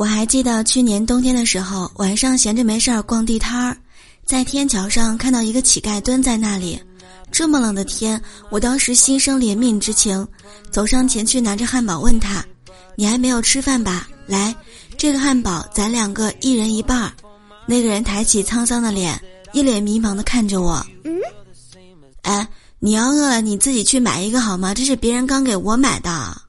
我还记得去年冬天的时候，晚上闲着没事儿逛地摊儿，在天桥上看到一个乞丐蹲在那里。这么冷的天，我当时心生怜悯之情，走上前去拿着汉堡问他：“你还没有吃饭吧？来，这个汉堡咱两个一人一半儿。”那个人抬起沧桑的脸，一脸迷茫地看着我：“嗯，哎，你要饿了你自己去买一个好吗？这是别人刚给我买的。”